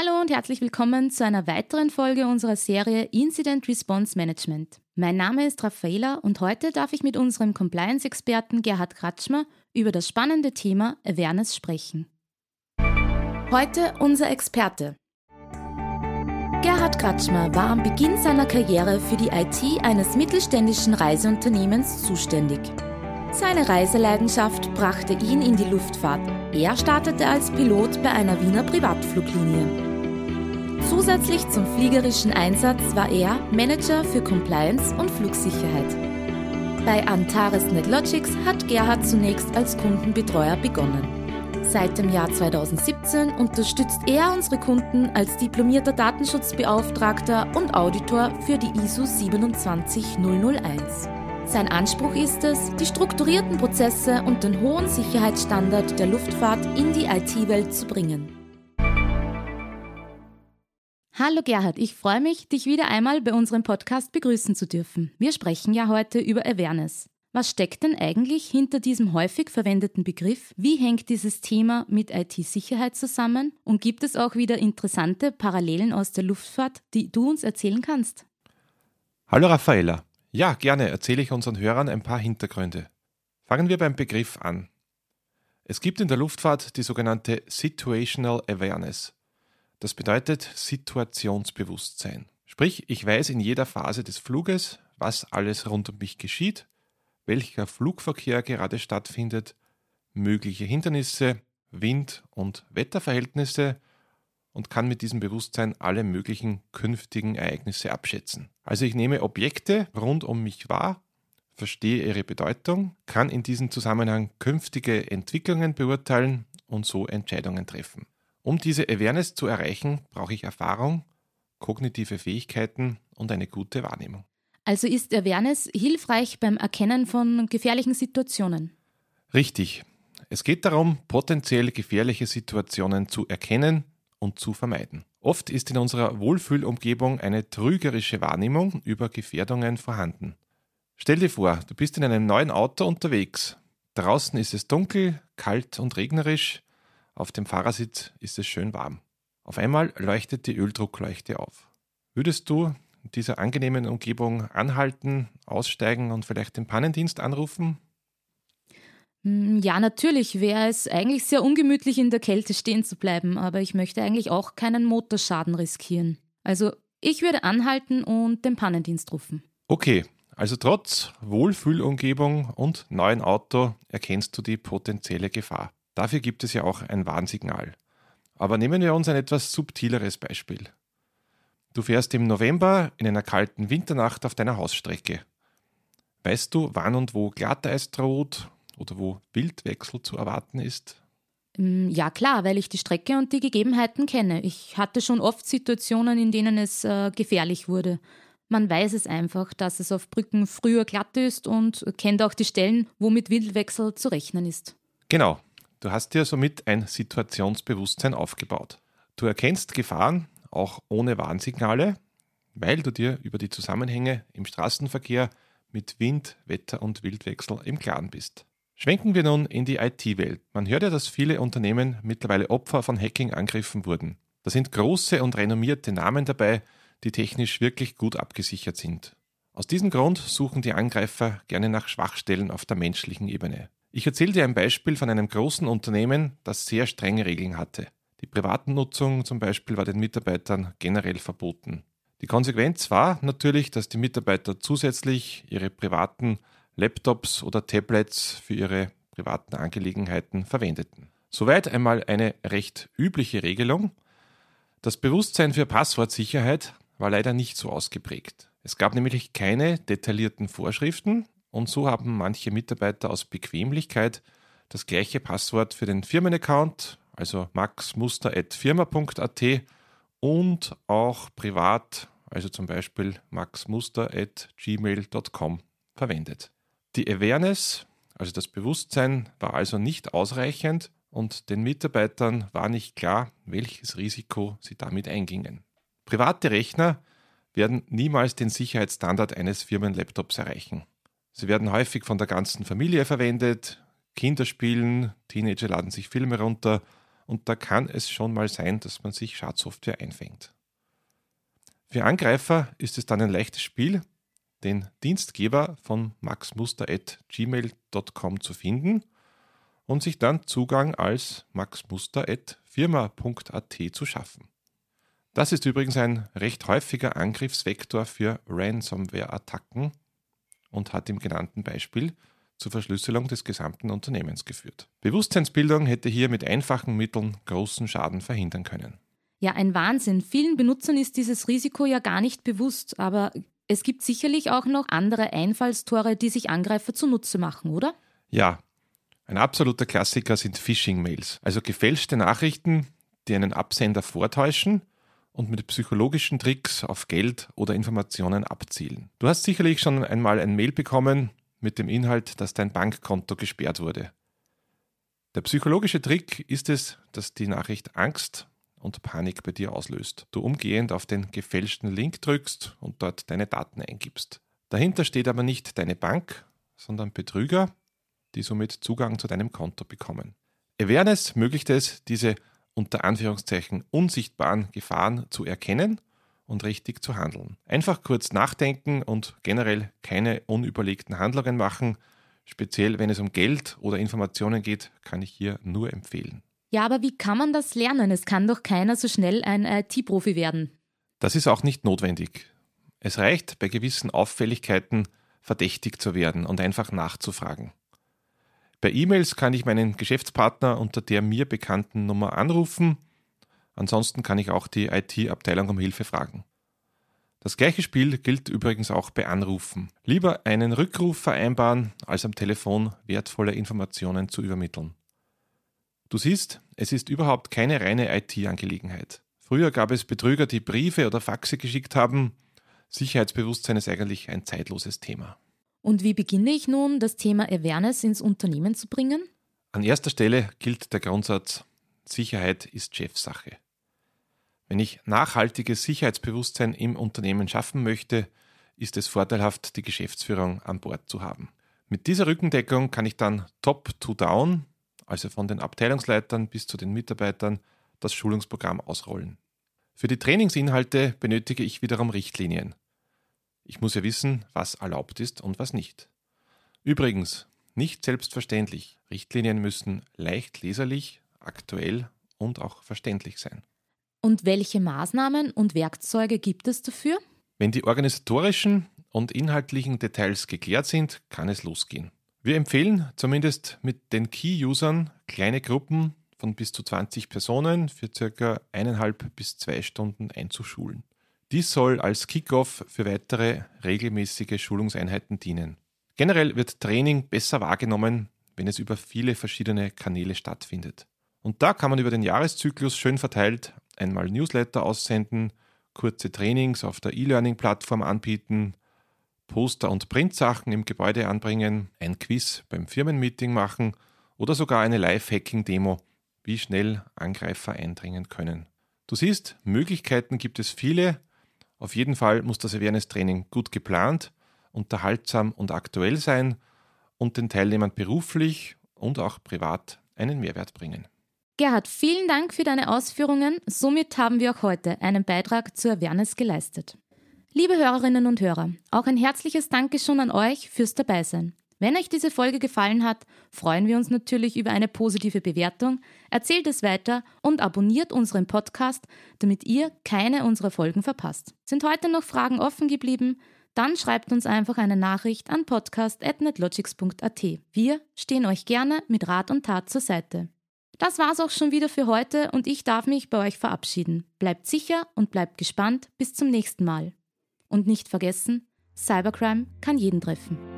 Hallo und herzlich willkommen zu einer weiteren Folge unserer Serie Incident Response Management. Mein Name ist Raffaela und heute darf ich mit unserem Compliance-Experten Gerhard Kratschmer über das spannende Thema Awareness sprechen. Heute unser Experte. Gerhard Kratschmer war am Beginn seiner Karriere für die IT eines mittelständischen Reiseunternehmens zuständig. Seine Reiseleidenschaft brachte ihn in die Luftfahrt. Er startete als Pilot bei einer Wiener Privatfluglinie. Zusätzlich zum fliegerischen Einsatz war er Manager für Compliance und Flugsicherheit. Bei Antares NetLogics hat Gerhard zunächst als Kundenbetreuer begonnen. Seit dem Jahr 2017 unterstützt er unsere Kunden als diplomierter Datenschutzbeauftragter und Auditor für die ISO 27001. Sein Anspruch ist es, die strukturierten Prozesse und den hohen Sicherheitsstandard der Luftfahrt in die IT-Welt zu bringen. Hallo Gerhard, ich freue mich, dich wieder einmal bei unserem Podcast begrüßen zu dürfen. Wir sprechen ja heute über Awareness. Was steckt denn eigentlich hinter diesem häufig verwendeten Begriff? Wie hängt dieses Thema mit IT-Sicherheit zusammen? Und gibt es auch wieder interessante Parallelen aus der Luftfahrt, die du uns erzählen kannst? Hallo Raffaella. Ja, gerne erzähle ich unseren Hörern ein paar Hintergründe. Fangen wir beim Begriff an. Es gibt in der Luftfahrt die sogenannte Situational Awareness. Das bedeutet Situationsbewusstsein. Sprich, ich weiß in jeder Phase des Fluges, was alles rund um mich geschieht, welcher Flugverkehr gerade stattfindet, mögliche Hindernisse, Wind- und Wetterverhältnisse und kann mit diesem Bewusstsein alle möglichen künftigen Ereignisse abschätzen. Also ich nehme Objekte rund um mich wahr, verstehe ihre Bedeutung, kann in diesem Zusammenhang künftige Entwicklungen beurteilen und so Entscheidungen treffen. Um diese Awareness zu erreichen, brauche ich Erfahrung, kognitive Fähigkeiten und eine gute Wahrnehmung. Also ist Awareness hilfreich beim Erkennen von gefährlichen Situationen? Richtig. Es geht darum, potenziell gefährliche Situationen zu erkennen und zu vermeiden. Oft ist in unserer Wohlfühlumgebung eine trügerische Wahrnehmung über Gefährdungen vorhanden. Stell dir vor, du bist in einem neuen Auto unterwegs. Draußen ist es dunkel, kalt und regnerisch. Auf dem Fahrersitz ist es schön warm. Auf einmal leuchtet die Öldruckleuchte auf. Würdest du in dieser angenehmen Umgebung anhalten, aussteigen und vielleicht den Pannendienst anrufen? Hm, ja, natürlich wäre es eigentlich sehr ungemütlich in der Kälte stehen zu bleiben, aber ich möchte eigentlich auch keinen Motorschaden riskieren. Also ich würde anhalten und den Pannendienst rufen. Okay, also trotz Wohlfühlumgebung und neuen Auto erkennst du die potenzielle Gefahr. Dafür gibt es ja auch ein Warnsignal. Aber nehmen wir uns ein etwas subtileres Beispiel. Du fährst im November in einer kalten Winternacht auf deiner Hausstrecke. Weißt du, wann und wo Glatteis droht oder wo Wildwechsel zu erwarten ist? Mm, ja klar, weil ich die Strecke und die Gegebenheiten kenne. Ich hatte schon oft Situationen, in denen es äh, gefährlich wurde. Man weiß es einfach, dass es auf Brücken früher glatt ist und kennt auch die Stellen, wo mit Wildwechsel zu rechnen ist. Genau, Du hast dir somit ein Situationsbewusstsein aufgebaut. Du erkennst Gefahren auch ohne Warnsignale, weil du dir über die Zusammenhänge im Straßenverkehr mit Wind, Wetter und Wildwechsel im Klaren bist. Schwenken wir nun in die IT-Welt. Man hört ja, dass viele Unternehmen mittlerweile Opfer von Hacking-Angriffen wurden. Da sind große und renommierte Namen dabei, die technisch wirklich gut abgesichert sind. Aus diesem Grund suchen die Angreifer gerne nach Schwachstellen auf der menschlichen Ebene. Ich erzähle dir ein Beispiel von einem großen Unternehmen, das sehr strenge Regeln hatte. Die Privatnutzung zum Beispiel war den Mitarbeitern generell verboten. Die Konsequenz war natürlich, dass die Mitarbeiter zusätzlich ihre privaten Laptops oder Tablets für ihre privaten Angelegenheiten verwendeten. Soweit einmal eine recht übliche Regelung. Das Bewusstsein für Passwortsicherheit war leider nicht so ausgeprägt. Es gab nämlich keine detaillierten Vorschriften und so haben manche Mitarbeiter aus Bequemlichkeit das gleiche Passwort für den Firmenaccount, also maxmuster.firma.at und auch privat, also zum Beispiel maxmuster.gmail.com verwendet. Die Awareness, also das Bewusstsein, war also nicht ausreichend und den Mitarbeitern war nicht klar, welches Risiko sie damit eingingen. Private Rechner werden niemals den Sicherheitsstandard eines Firmenlaptops erreichen. Sie werden häufig von der ganzen Familie verwendet, Kinder spielen, Teenager laden sich Filme runter und da kann es schon mal sein, dass man sich Schadsoftware einfängt. Für Angreifer ist es dann ein leichtes Spiel, den Dienstgeber von maxmuster.gmail.com zu finden und sich dann Zugang als maxmuster.firma.at zu schaffen. Das ist übrigens ein recht häufiger Angriffsvektor für Ransomware-Attacken und hat im genannten Beispiel zur Verschlüsselung des gesamten Unternehmens geführt. Bewusstseinsbildung hätte hier mit einfachen Mitteln großen Schaden verhindern können. Ja, ein Wahnsinn. Vielen Benutzern ist dieses Risiko ja gar nicht bewusst, aber es gibt sicherlich auch noch andere Einfallstore, die sich Angreifer zunutze machen, oder? Ja, ein absoluter Klassiker sind Phishing-Mails, also gefälschte Nachrichten, die einen Absender vortäuschen und mit psychologischen Tricks auf Geld oder Informationen abzielen. Du hast sicherlich schon einmal ein Mail bekommen mit dem Inhalt, dass dein Bankkonto gesperrt wurde. Der psychologische Trick ist es, dass die Nachricht Angst und Panik bei dir auslöst. Du umgehend auf den gefälschten Link drückst und dort deine Daten eingibst. Dahinter steht aber nicht deine Bank, sondern Betrüger, die somit Zugang zu deinem Konto bekommen. Awareness ermöglicht es, diese unter Anführungszeichen unsichtbaren Gefahren zu erkennen und richtig zu handeln. Einfach kurz nachdenken und generell keine unüberlegten Handlungen machen. Speziell wenn es um Geld oder Informationen geht, kann ich hier nur empfehlen. Ja, aber wie kann man das lernen? Es kann doch keiner so schnell ein IT-Profi werden. Das ist auch nicht notwendig. Es reicht, bei gewissen Auffälligkeiten verdächtig zu werden und einfach nachzufragen. Bei E-Mails kann ich meinen Geschäftspartner unter der mir bekannten Nummer anrufen. Ansonsten kann ich auch die IT-Abteilung um Hilfe fragen. Das gleiche Spiel gilt übrigens auch bei Anrufen. Lieber einen Rückruf vereinbaren, als am Telefon wertvolle Informationen zu übermitteln. Du siehst, es ist überhaupt keine reine IT-Angelegenheit. Früher gab es Betrüger, die Briefe oder Faxe geschickt haben. Sicherheitsbewusstsein ist eigentlich ein zeitloses Thema. Und wie beginne ich nun, das Thema Awareness ins Unternehmen zu bringen? An erster Stelle gilt der Grundsatz, Sicherheit ist Chefsache. Wenn ich nachhaltiges Sicherheitsbewusstsein im Unternehmen schaffen möchte, ist es vorteilhaft, die Geschäftsführung an Bord zu haben. Mit dieser Rückendeckung kann ich dann top-to-down, also von den Abteilungsleitern bis zu den Mitarbeitern, das Schulungsprogramm ausrollen. Für die Trainingsinhalte benötige ich wiederum Richtlinien. Ich muss ja wissen, was erlaubt ist und was nicht. Übrigens, nicht selbstverständlich. Richtlinien müssen leicht leserlich, aktuell und auch verständlich sein. Und welche Maßnahmen und Werkzeuge gibt es dafür? Wenn die organisatorischen und inhaltlichen Details geklärt sind, kann es losgehen. Wir empfehlen zumindest mit den Key-Usern kleine Gruppen von bis zu 20 Personen für circa eineinhalb bis zwei Stunden einzuschulen. Dies soll als Kickoff für weitere regelmäßige Schulungseinheiten dienen. Generell wird Training besser wahrgenommen, wenn es über viele verschiedene Kanäle stattfindet. Und da kann man über den Jahreszyklus schön verteilt einmal Newsletter aussenden, kurze Trainings auf der E-Learning-Plattform anbieten, Poster und Printsachen im Gebäude anbringen, ein Quiz beim Firmenmeeting machen oder sogar eine Live-Hacking-Demo, wie schnell Angreifer eindringen können. Du siehst, Möglichkeiten gibt es viele, auf jeden Fall muss das Awareness-Training gut geplant, unterhaltsam und aktuell sein und den Teilnehmern beruflich und auch privat einen Mehrwert bringen. Gerhard, vielen Dank für deine Ausführungen. Somit haben wir auch heute einen Beitrag zur Awareness geleistet. Liebe Hörerinnen und Hörer, auch ein herzliches Dankeschön an euch fürs Dabeisein. Wenn euch diese Folge gefallen hat, freuen wir uns natürlich über eine positive Bewertung, erzählt es weiter und abonniert unseren Podcast, damit ihr keine unserer Folgen verpasst. Sind heute noch Fragen offen geblieben? Dann schreibt uns einfach eine Nachricht an podcast.netlogics.at. Wir stehen euch gerne mit Rat und Tat zur Seite. Das war's auch schon wieder für heute und ich darf mich bei euch verabschieden. Bleibt sicher und bleibt gespannt. Bis zum nächsten Mal. Und nicht vergessen, Cybercrime kann jeden treffen.